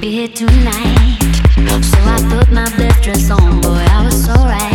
be here tonight. So I put my best dress on, boy, I was so right.